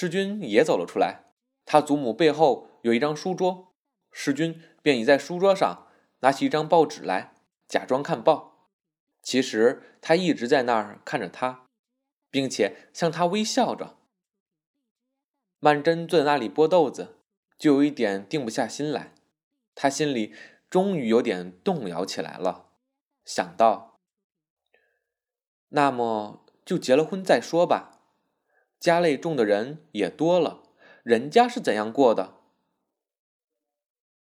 世君也走了出来，他祖母背后有一张书桌，世君便倚在书桌上，拿起一张报纸来，假装看报。其实他一直在那儿看着他，并且向他微笑着。曼桢坐在那里剥豆子，就有一点定不下心来。他心里终于有点动摇起来了，想到：那么就结了婚再说吧。家累重的人也多了，人家是怎样过的？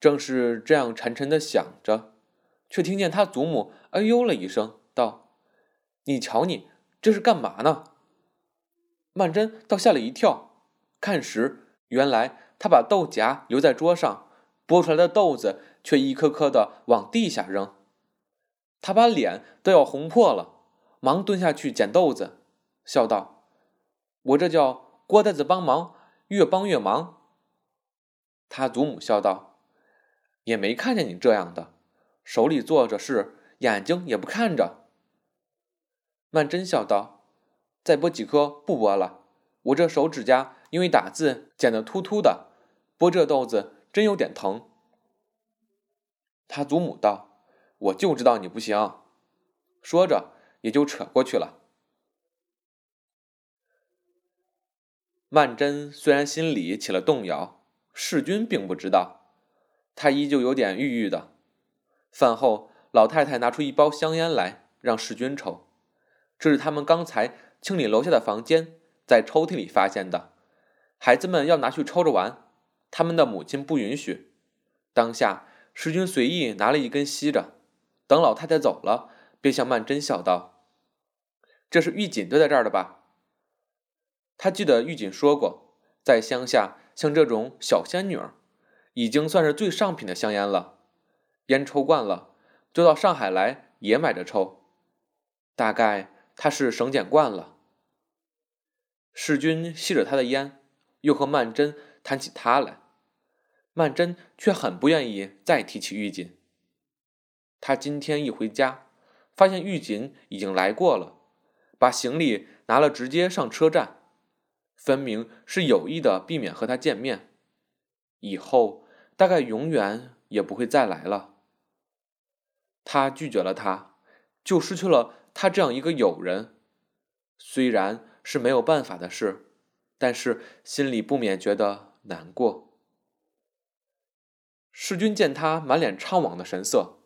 正是这样沉沉的想着，却听见他祖母“哎呦”了一声，道：“你瞧你这是干嘛呢？”曼桢倒吓了一跳，看时，原来他把豆荚留在桌上，剥出来的豆子却一颗颗的往地下扔。他把脸都要红破了，忙蹲下去捡豆子，笑道。我这叫郭呆子帮忙，越帮越忙。他祖母笑道：“也没看见你这样的，手里做着事，眼睛也不看着。”曼桢笑道：“再剥几颗，不剥了。我这手指甲因为打字剪得秃秃的，剥这豆子真有点疼。”他祖母道：“我就知道你不行。”说着也就扯过去了。曼桢虽然心里起了动摇，世君并不知道，他依旧有点郁郁的。饭后，老太太拿出一包香烟来，让世君抽。这是他们刚才清理楼下的房间，在抽屉里发现的。孩子们要拿去抽着玩，他们的母亲不允许。当下，世君随意拿了一根吸着。等老太太走了，便向曼桢笑道：“这是玉锦丢在这儿的吧？”他记得玉锦说过，在乡下，像这种小仙女儿，已经算是最上品的香烟了。烟抽惯了，就到上海来也买着抽。大概他是省俭惯了。世君吸着他的烟，又和曼桢谈起他来，曼桢却很不愿意再提起玉锦。他今天一回家，发现玉锦已经来过了，把行李拿了，直接上车站。分明是有意的避免和他见面，以后大概永远也不会再来了。他拒绝了他，就失去了他这样一个友人。虽然是没有办法的事，但是心里不免觉得难过。世君见他满脸怅惘的神色，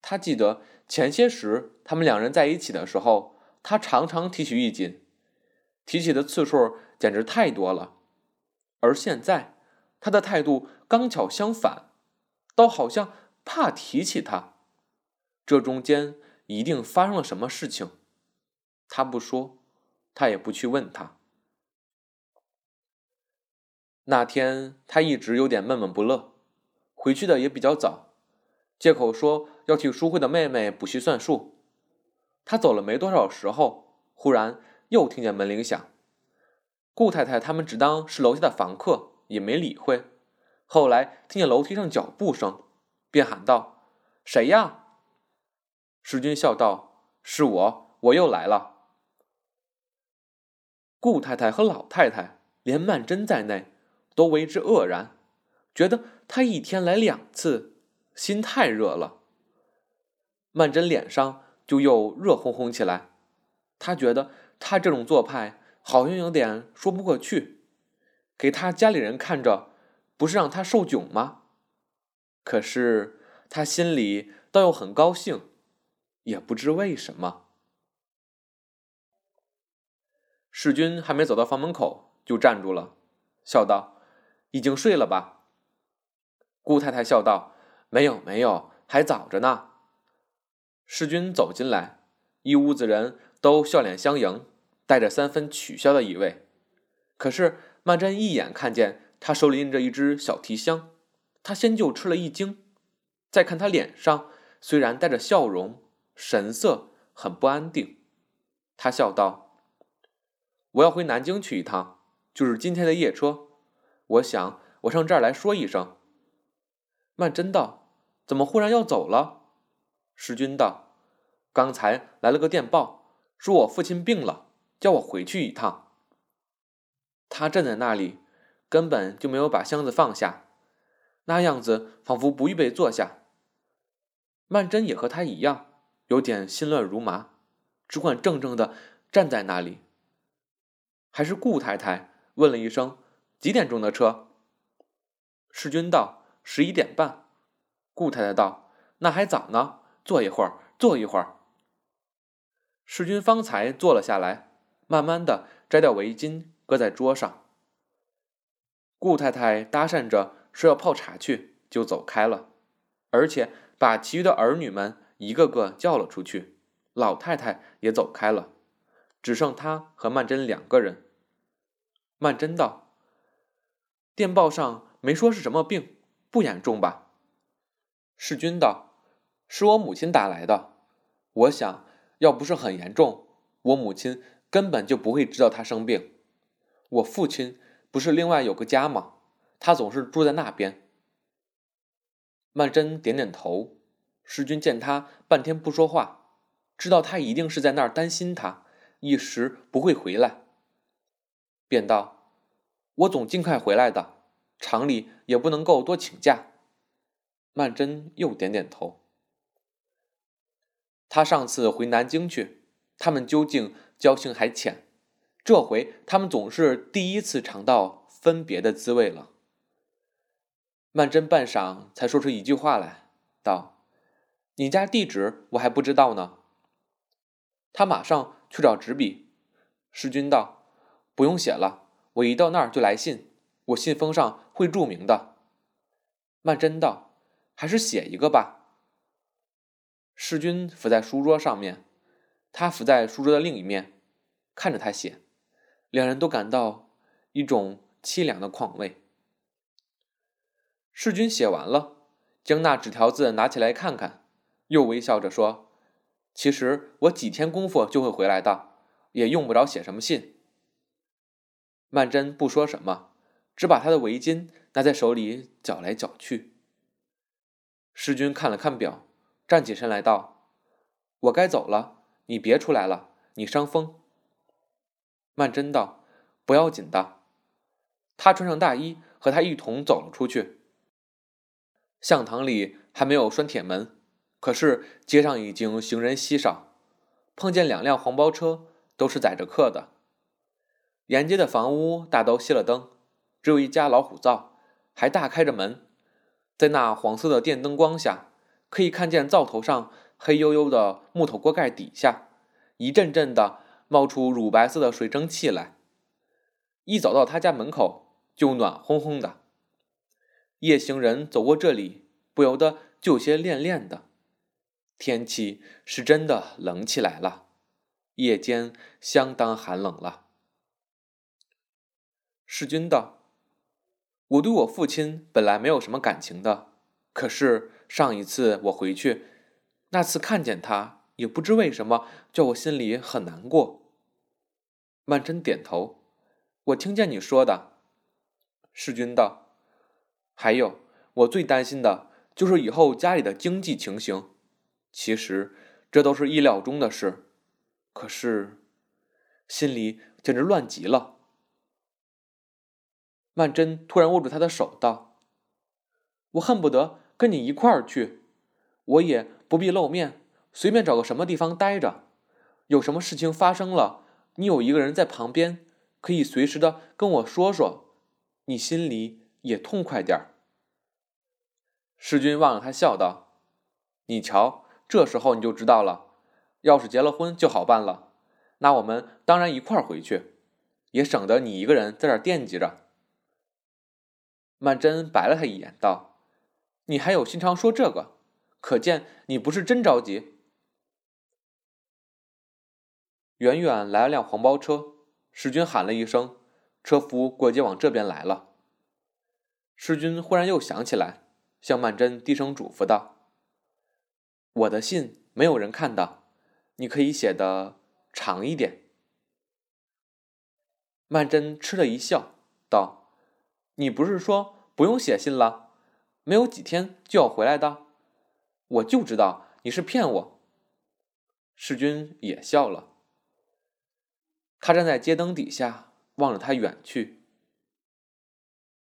他记得前些时他们两人在一起的时候，他常常提起玉锦。提起的次数简直太多了，而现在他的态度刚巧相反，倒好像怕提起他。这中间一定发生了什么事情，他不说，他也不去问他。那天他一直有点闷闷不乐，回去的也比较早，借口说要替淑慧的妹妹补习算术。他走了没多少时候，忽然。又听见门铃响，顾太太他们只当是楼下的房客，也没理会。后来听见楼梯上脚步声，便喊道：“谁呀？”世君笑道：“是我，我又来了。”顾太太和老太太，连曼桢在内，都为之愕然，觉得他一天来两次，心太热了。曼桢脸上就又热烘烘起来，他觉得。他这种做派好像有点说不过去，给他家里人看着，不是让他受窘吗？可是他心里倒又很高兴，也不知为什么。世君还没走到房门口，就站住了，笑道：“已经睡了吧？”顾太太笑道：“没有，没有，还早着呢。”世君走进来，一屋子人。都笑脸相迎，带着三分取笑的意味。可是曼桢一眼看见他手里拎着一只小提箱，他先就吃了一惊。再看他脸上虽然带着笑容，神色很不安定。他笑道：“我要回南京去一趟，就是今天的夜车。我想我上这儿来说一声。”曼桢道：“怎么忽然要走了？”石君道：“刚才来了个电报。”说我父亲病了，叫我回去一趟。他站在那里，根本就没有把箱子放下，那样子仿佛不预备坐下。曼桢也和他一样，有点心乱如麻，只管怔怔的站在那里。还是顾太太问了一声：“几点钟的车？”世君道：“十一点半。”顾太太道：“那还早呢，坐一会儿，坐一会儿。”世君方才坐了下来，慢慢的摘掉围巾，搁在桌上。顾太太搭讪着说要泡茶去，就走开了，而且把其余的儿女们一个个叫了出去。老太太也走开了，只剩他和曼桢两个人。曼桢道：“电报上没说是什么病，不严重吧？”世君道：“是我母亲打来的，我想。”要不是很严重，我母亲根本就不会知道他生病。我父亲不是另外有个家吗？他总是住在那边。曼桢点点头。世君见他半天不说话，知道他一定是在那儿担心他，一时不会回来，便道：“我总尽快回来的，厂里也不能够多请假。”曼桢又点点头。他上次回南京去，他们究竟交情还浅，这回他们总是第一次尝到分别的滋味了。曼桢半晌才说出一句话来，道：“你家地址我还不知道呢。”他马上去找纸笔。世君道：“不用写了，我一到那儿就来信，我信封上会注明的。”曼桢道：“还是写一个吧。”世君伏在书桌上面，他伏在书桌的另一面，看着他写，两人都感到一种凄凉的况味。世君写完了，将那纸条子拿起来看看，又微笑着说：“其实我几天功夫就会回来的，也用不着写什么信。”曼桢不说什么，只把他的围巾拿在手里搅来搅去。世君看了看表。站起身来道：“我该走了，你别出来了，你伤风。”曼桢道：“不要紧的。”他穿上大衣，和他一同走了出去。巷堂里还没有拴铁门，可是街上已经行人稀少。碰见两辆黄包车，都是载着客的。沿街的房屋大都熄了灯，只有一家老虎灶还大开着门，在那黄色的电灯光下。可以看见灶头上黑黝黝的木头锅盖底下，一阵阵的冒出乳白色的水蒸气来。一走到他家门口，就暖烘烘的。夜行人走过这里，不由得就有些恋恋的。天气是真的冷起来了，夜间相当寒冷了。世君道：“我对我父亲本来没有什么感情的，可是……”上一次我回去，那次看见他，也不知为什么，叫我心里很难过。曼桢点头，我听见你说的。世君道：“还有，我最担心的就是以后家里的经济情形。其实这都是意料中的事，可是心里简直乱极了。”曼桢突然握住他的手道：“我恨不得。”跟你一块儿去，我也不必露面，随便找个什么地方待着。有什么事情发生了，你有一个人在旁边，可以随时的跟我说说，你心里也痛快点儿。世君望着他笑道：“你瞧，这时候你就知道了。要是结了婚就好办了，那我们当然一块儿回去，也省得你一个人在这儿惦记着。”曼桢白了他一眼，道。你还有心肠说这个，可见你不是真着急。远远来了辆黄包车，世君喊了一声，车夫过街往这边来了。世君忽然又想起来，向曼桢低声嘱咐道：“我的信没有人看到，你可以写的长一点。”曼桢嗤了一笑，道：“你不是说不用写信了？”没有几天就要回来的，我就知道你是骗我。世君也笑了，他站在街灯底下望着他远去。